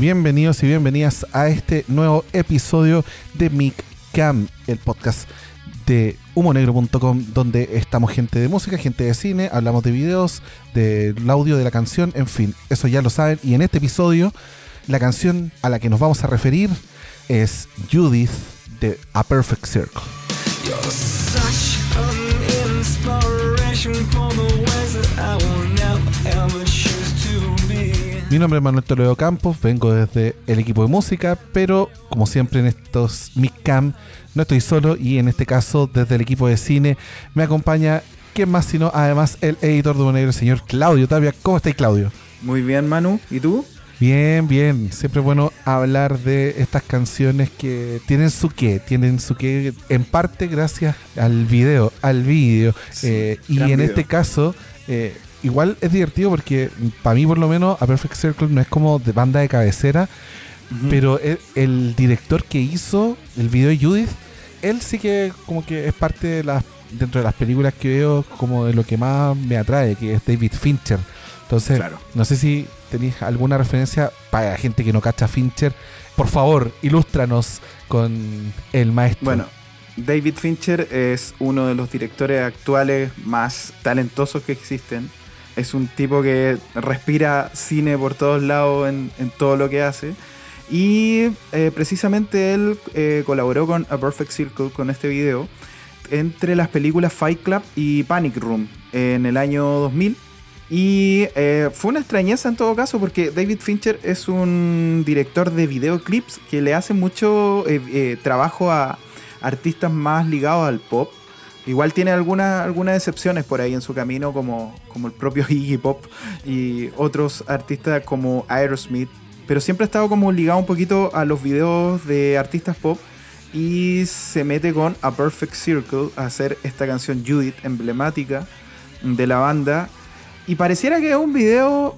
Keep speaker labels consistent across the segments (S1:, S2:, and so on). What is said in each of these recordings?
S1: Bienvenidos y bienvenidas a este nuevo episodio de Mic Cam, el podcast de humonegro.com, donde estamos gente de música, gente de cine, hablamos de videos, del audio de la canción, en fin, eso ya lo saben. Y en este episodio, la canción a la que nos vamos a referir es Judith de A Perfect Circle. Mi nombre es Manuel Toledo Campos, vengo desde el equipo de música, pero como siempre en estos Cam no estoy solo y en este caso desde el equipo de cine me acompaña, ¿quién más sino además el editor de Monegro, el señor Claudio Tapia. ¿Cómo estáis Claudio?
S2: Muy bien, Manu. ¿Y tú?
S1: Bien, bien. Siempre es bueno hablar de estas canciones que tienen su qué, tienen su qué en parte gracias al video, al vídeo.
S2: Sí,
S1: Eh, y en
S2: video.
S1: este caso, eh, igual es divertido porque para mí por lo menos A Perfect Circle no es como de banda de cabecera, pero el, el director que hizo el video de Judith, él sí que como que es parte de las dentro de las películas que veo como de lo que más me atrae, que es David Fincher. Entonces,
S2: Claro.
S1: no sé si tenéis alguna referencia para la gente que no cacha Fincher. Por favor, ilústranos con el maestro.
S2: Bueno, David Fincher es uno de los directores actuales más talentosos que existen. Es un tipo que respira cine por todos lados en, en todo lo que hace. Y eh, precisamente él eh, colaboró con A Perfect Circle, con este video, entre las películas Fight Club y Panic Room en el año 2000. Y eh, fue una extrañeza en todo caso porque David Fincher es un director de videoclips que le hace mucho trabajo a artistas más ligados al pop. Igual tiene alguna- algunas excepciones por ahí en su camino, como, como el propio Iggy Pop y otros artistas como Aerosmith. Pero siempre ha estado como ligado un poquito a los videos de artistas pop y se mete con A Perfect Circle a hacer esta canción Judith, emblemática de la banda. Y pareciera que es un video,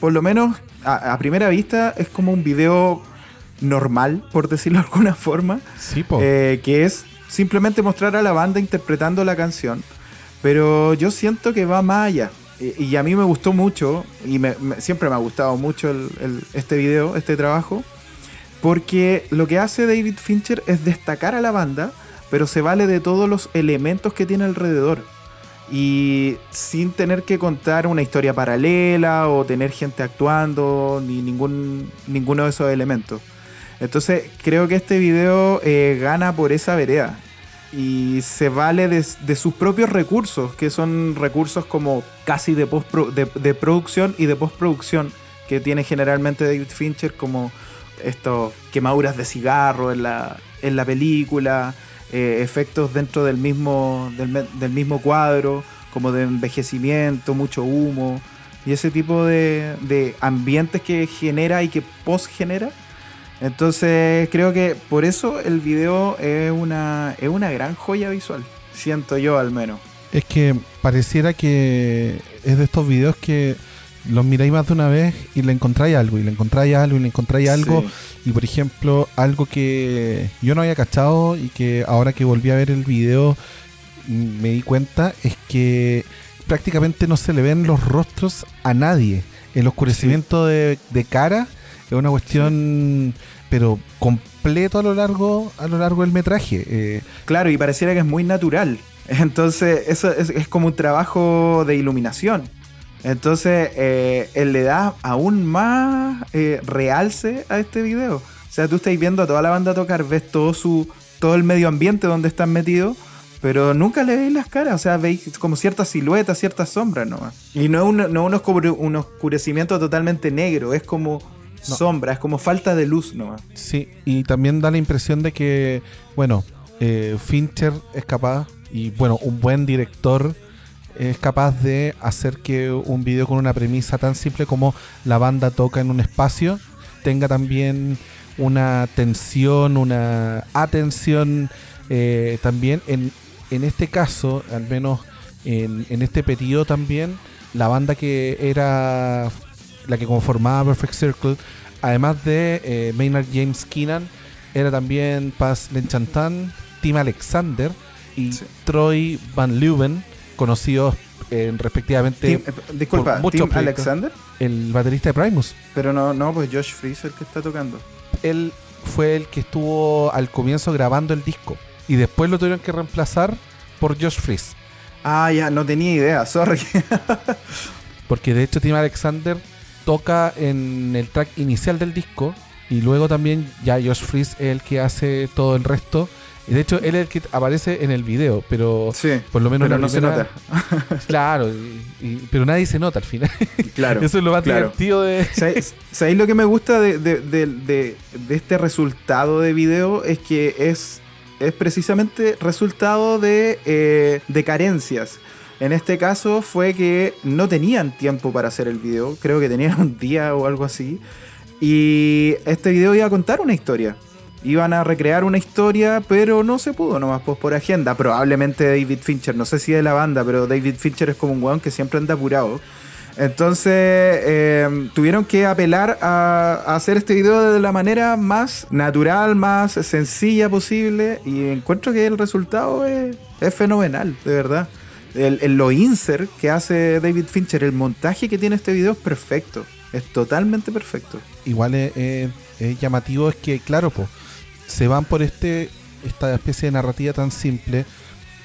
S2: por lo menos a, a primera vista, es como un video normal, por decirlo de alguna forma.
S1: sí, po.
S2: Eh, que es simplemente mostrar a la banda interpretando la canción. Pero yo siento que va más allá. Y, a mí me gustó mucho, y me- siempre me ha gustado mucho este video, este trabajo, porque lo que hace David Fincher es destacar a la banda, pero se vale de todos los elementos que tiene alrededor. Y sin tener que contar una historia paralela o tener gente actuando, ni ningún, ninguno de esos elementos. Entonces creo que este video eh, gana por esa vereda y se vale de, sus propios recursos, que son recursos como casi de, postpro- de, producción y de postproducción que tiene generalmente David Fincher, como estos quemaduras de cigarro en la, en la película, eh, efectos dentro del mismo, del, del mismo cuadro, como de envejecimiento, mucho humo, y ese tipo de, de ambientes que genera y que post genera. Entonces creo que por eso el video es una, es una gran joya visual. Siento yo al menos.
S1: Es que pareciera que es de estos videos que los miráis más de una vez y le encontráis algo, y le encontráis algo, y le encontráis algo.
S2: Sí.
S1: Y por ejemplo, algo que yo no había cachado y que ahora que volví a ver el video mm, me di cuenta es que prácticamente no se le ven los rostros a nadie. El oscurecimiento de, de cara es una cuestión, pero completo a lo largo a lo largo del metraje. Eh,
S2: Claro, y pareciera que es muy natural. Entonces, eso es, como un trabajo de iluminación. Entonces, eh, él le da aún más eh, realce a este video. O sea, tú estás viendo a toda la banda tocar, ves todo su todo el medio ambiente donde están metidos, pero nunca le veis las caras. O sea, veis como ciertas siluetas, ciertas sombras nomás. Y no es un, no un oscurecimiento totalmente negro, es como
S1: No.
S2: sombra, es como falta de luz nomás.
S1: Sí, y también da la impresión de que, bueno, eh, Fincher es capaz, y bueno, un buen director es capaz de hacer que un video con una premisa tan simple como la banda toca en un espacio tenga también una tensión, una atención eh, también. En, en este caso, al menos en, en este periodo también, la banda que era la que conformaba Perfect Circle, además de eh, Maynard James Keenan, era también Paz Lenchantan, Tim Alexander y
S2: Sí.
S1: Troy Van Leeuwen, conocidos en respectivamente
S2: Tim- eh, disculpa,
S1: por
S2: Tim. Alexander,
S1: el baterista de Primus.
S2: pero no, no, pues Josh Freeze el que está tocando.
S1: Él fue el que estuvo al comienzo grabando el disco y después lo tuvieron que reemplazar por Josh Freeze.
S2: Ah, ya, no tenía idea, sorry.
S1: Porque de hecho Tim Alexander toca en el track inicial del disco y luego también ya Josh Freeze es el que hace todo el resto. Y de hecho él es el que aparece en el video, pero
S2: sí,
S1: por lo menos
S2: pero no se nota.
S1: Claro, y- y- pero nadie se nota al final.
S2: Claro.
S1: Eso es lo más
S2: claro.
S1: divertido de...
S2: ¿Sabéis sabéis lo que me gusta de, de- de- de- de este resultado de video? Es que es, es precisamente resultado de, eh, de carencias. En este caso fue que no tenían tiempo para hacer el video, creo que tenían un día o algo así. Y este video iba a contar una historia. Iban a recrear una historia, pero no se pudo nomás pues, por agenda. Probablemente David Fincher, no sé si de la banda, pero David Fincher es como un weón que siempre anda apurado. Entonces eh, tuvieron que apelar a, hacer este video de la manera más natural, más sencilla posible. Y encuentro que el resultado es, es fenomenal, de verdad. El, el- lo insert que hace David Fincher, el montaje que tiene este video es perfecto. Es totalmente perfecto.
S1: Igual es, es- es llamativo es que, claro, pues, se van por este esta especie de narrativa tan simple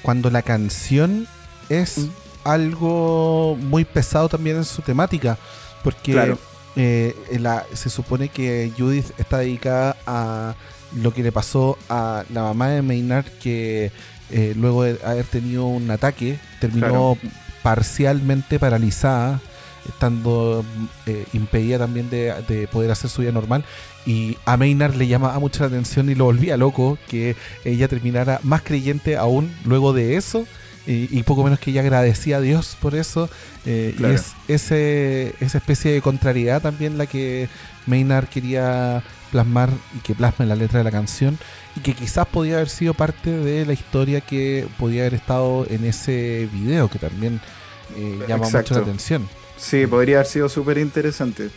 S1: cuando la canción es
S2: Mm.
S1: algo muy pesado también en su temática. Porque
S2: Claro.
S1: eh, la- se supone que Judith está dedicada a lo que le pasó a la mamá de Maynard que eh, luego de haber tenido un ataque terminó parcialmente paralizada estando eh, impedida también de, de poder hacer su vida normal. Y a Maynard le llamaba mucho la atención y lo volvía loco que ella terminara más creyente aún luego de eso y, y poco menos que ella agradecía a Dios por eso eh,
S2: Claro.
S1: y es ese, esa especie de contrariedad también la que Maynard quería plasmar y que plasma en la letra de la canción y que quizás podía haber sido parte de la historia que podía haber estado en ese video que también eh, llama
S2: Exacto.
S1: mucho la atención.
S2: Sí, podría haber sido súper interesante.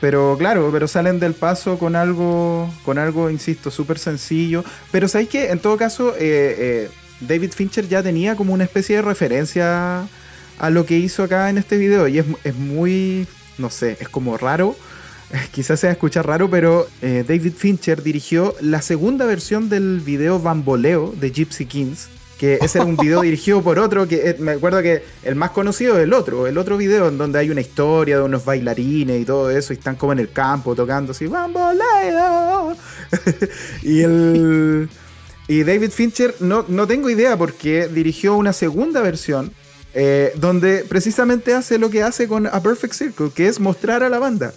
S2: Pero claro, pero salen del paso con algo, con algo, insisto, súper sencillo. Pero sabéis que en todo caso, eh, eh, David Fincher ya tenía como una especie de referencia a lo que hizo acá en este video. Y es, es muy, no sé, es como raro. Quizás sea escuchar raro, pero eh, David Fincher dirigió la segunda versión del video Bamboleo de Gypsy Kings. Que ese era un video dirigido por otro, que eh, me acuerdo que el más conocido es el otro, el otro video en donde hay una historia de unos bailarines y todo eso, y están como en el campo tocando así, ¡Bamboleo! y el... Y David Fincher, no, no tengo idea porque dirigió una segunda versión eh, donde precisamente hace lo que hace con A Perfect Circle, que es mostrar a la banda.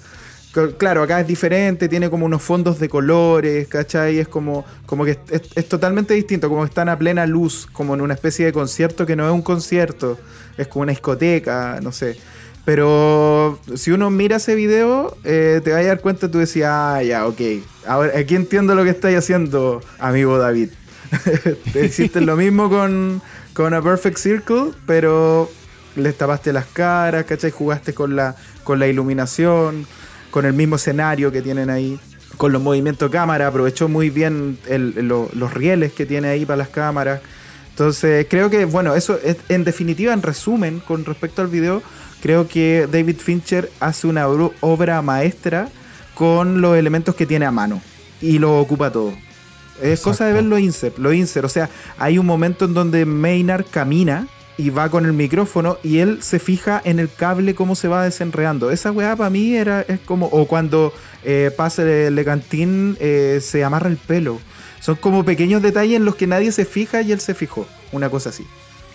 S2: Claro, acá es diferente, tiene como unos fondos de colores, ¿cachai? Es como, como que es, es totalmente distinto, como que están a plena luz, como en una especie de concierto que no es un concierto, es como una discoteca, no sé. Pero si uno mira ese video, eh, te vas a dar cuenta, tú decías, ah, ya, ok. Ahora, aquí entiendo lo que estáis haciendo, amigo David. te hiciste lo mismo con, con A Perfect Circle, pero les tapaste las caras, ¿cachai? Jugaste con la, con la iluminación, con el mismo escenario que tienen ahí, con los movimientos cámara, aprovechó muy bien el- lo- los rieles que tiene ahí para las cámaras. Entonces, creo que, bueno, eso es, en definitiva, en resumen, con respecto al video, creo que David Fincher hace una obra- maestra con los elementos que tiene a mano y lo ocupa todo. Es cosa de ver
S1: Exacto.
S2: los insert, los insert. O sea, hay un momento en donde Maynard camina y va con el micrófono y él se fija en el cable cómo se va desenredando. Esa weá para mí era es como. O cuando eh, pasa el Legantín eh, se amarra el pelo. Son como pequeños detalles en los que nadie se fija y él se fijó. Una cosa así.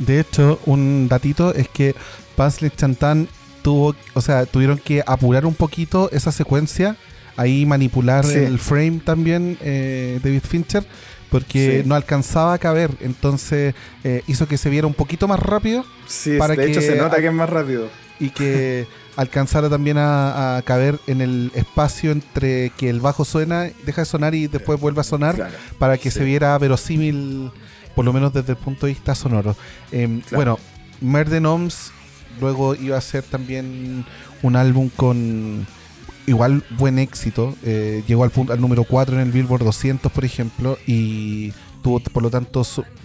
S1: De hecho, un datito es que Paisley Chantan tuvo, o sea, tuvieron que apurar un poquito esa secuencia, ahí manipular
S2: Sí.
S1: el frame también eh, David Fincher, porque
S2: Sí.
S1: no alcanzaba a caber, entonces eh, hizo que se viera un poquito más rápido
S2: Sí,
S1: Para
S2: de hecho
S1: que-
S2: se nota que es más rápido.
S1: y que alcanzara también a, a caber en el espacio entre que el bajo suena, deja de sonar y después vuelve a sonar
S2: Claro.
S1: para que
S2: Sí.
S1: se viera verosímil, por lo menos desde el punto de vista sonoro. Em,
S2: Claro.
S1: Bueno, Merden Oms luego iba a ser también un álbum con igual buen éxito. eh, llegó al, punto, al número 4 en el Billboard 200, por ejemplo, y tuvo por lo tanto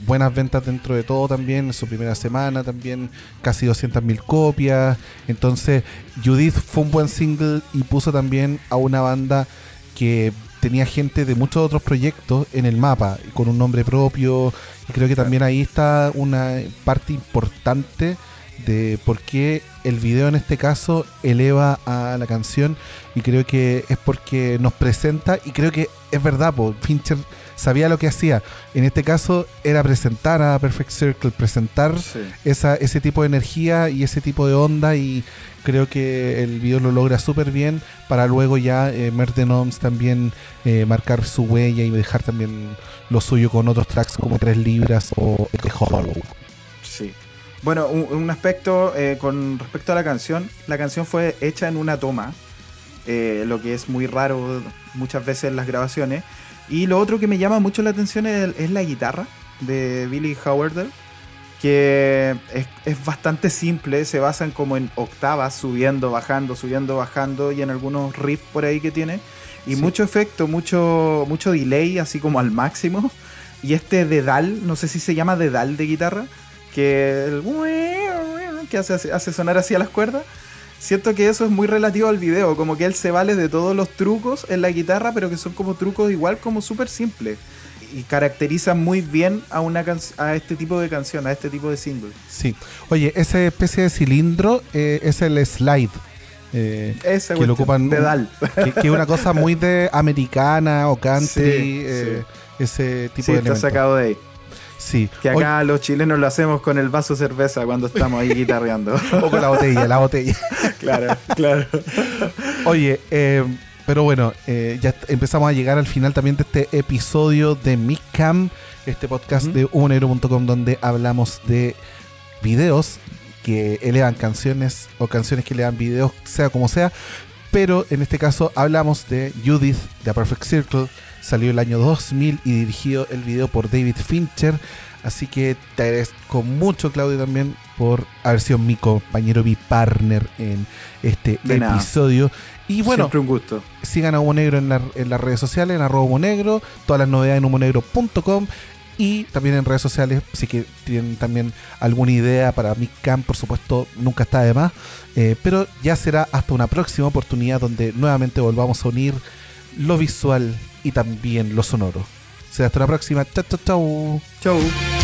S1: buenas ventas dentro de todo también, en su primera semana también casi 200.000 copias. Entonces Judith fue un buen single y puso también a una banda que tenía gente de muchos otros proyectos en el mapa, con un nombre propio. Y creo que también ahí está una parte importante de por qué el video en este caso eleva a la canción. Y creo que es porque nos presenta, y creo que es verdad, po, Fincher sabía lo que hacía. En este caso era presentar a Perfect Circle, presentar
S2: Sí.
S1: esa, ese tipo de energía y ese tipo de onda y creo que el video lo logra súper bien para luego ya eh, Merden Oms también eh, marcar su huella y dejar también lo suyo con otros tracks como Tres Libras o The Hollow.
S2: Sí. Bueno, un, un aspecto eh, con respecto a la canción, la canción fue hecha en una toma, eh, lo que es muy raro muchas veces en las grabaciones. Y lo otro que me llama mucho la atención es, es la guitarra de Billy Howard, que es, es bastante simple, se basan como en octavas, subiendo, bajando, subiendo, bajando, y en algunos riffs por ahí que tiene. Y
S1: Sí.
S2: mucho efecto, mucho, mucho delay, así como al máximo. Y este dedal, no sé si se llama dedal de guitarra, que el que hace, hace sonar así a las cuerdas. Siento que eso es muy relativo al video, como que él se vale de todos los trucos en la guitarra, pero que son como trucos igual como súper simples. Y caracterizan muy bien a, una can- a este tipo de canción, a este tipo de single.
S1: Sí. Oye, esa especie de cilindro eh, es el slide. eh,
S2: Esa
S1: que lo ocupan
S2: dedal.
S1: que, que es una cosa muy de americana o country,
S2: Sí,
S1: eh, ese tipo
S2: Sí,
S1: de
S2: está sacado de ahí.
S1: Sí.
S2: Que acá los chilenos lo hacemos con el vaso de cerveza cuando estamos ahí guitarreando.
S1: O con la botella, la botella.
S2: claro, claro.
S1: Oye, eh, pero bueno, eh, ya empezamos a llegar al final también de este episodio de Micam, este podcast de humonegro.com donde hablamos de videos que elevan canciones o canciones que elevan videos, sea como sea. Pero en este caso hablamos de Judith, de A Perfect Circle. Salió el año 2000 y dirigió el video por David Fincher. Así que te agradezco mucho, Claudio, también por haber sido mi compañero, mi partner en este
S2: De nada.
S1: episodio. Y bueno,
S2: Siempre un gusto.
S1: sigan a Humo Negro en, la- en las redes sociales, en arroba Humo Negro, todas las novedades en humonegro.com y también en redes sociales, si que tienen también alguna idea para mi camp, por supuesto, nunca está de más. Eh, pero ya será hasta una próxima oportunidad donde nuevamente volvamos a unir lo visual y también lo sonoro. Será hasta la próxima. Chao, chao, chao.
S2: Chau.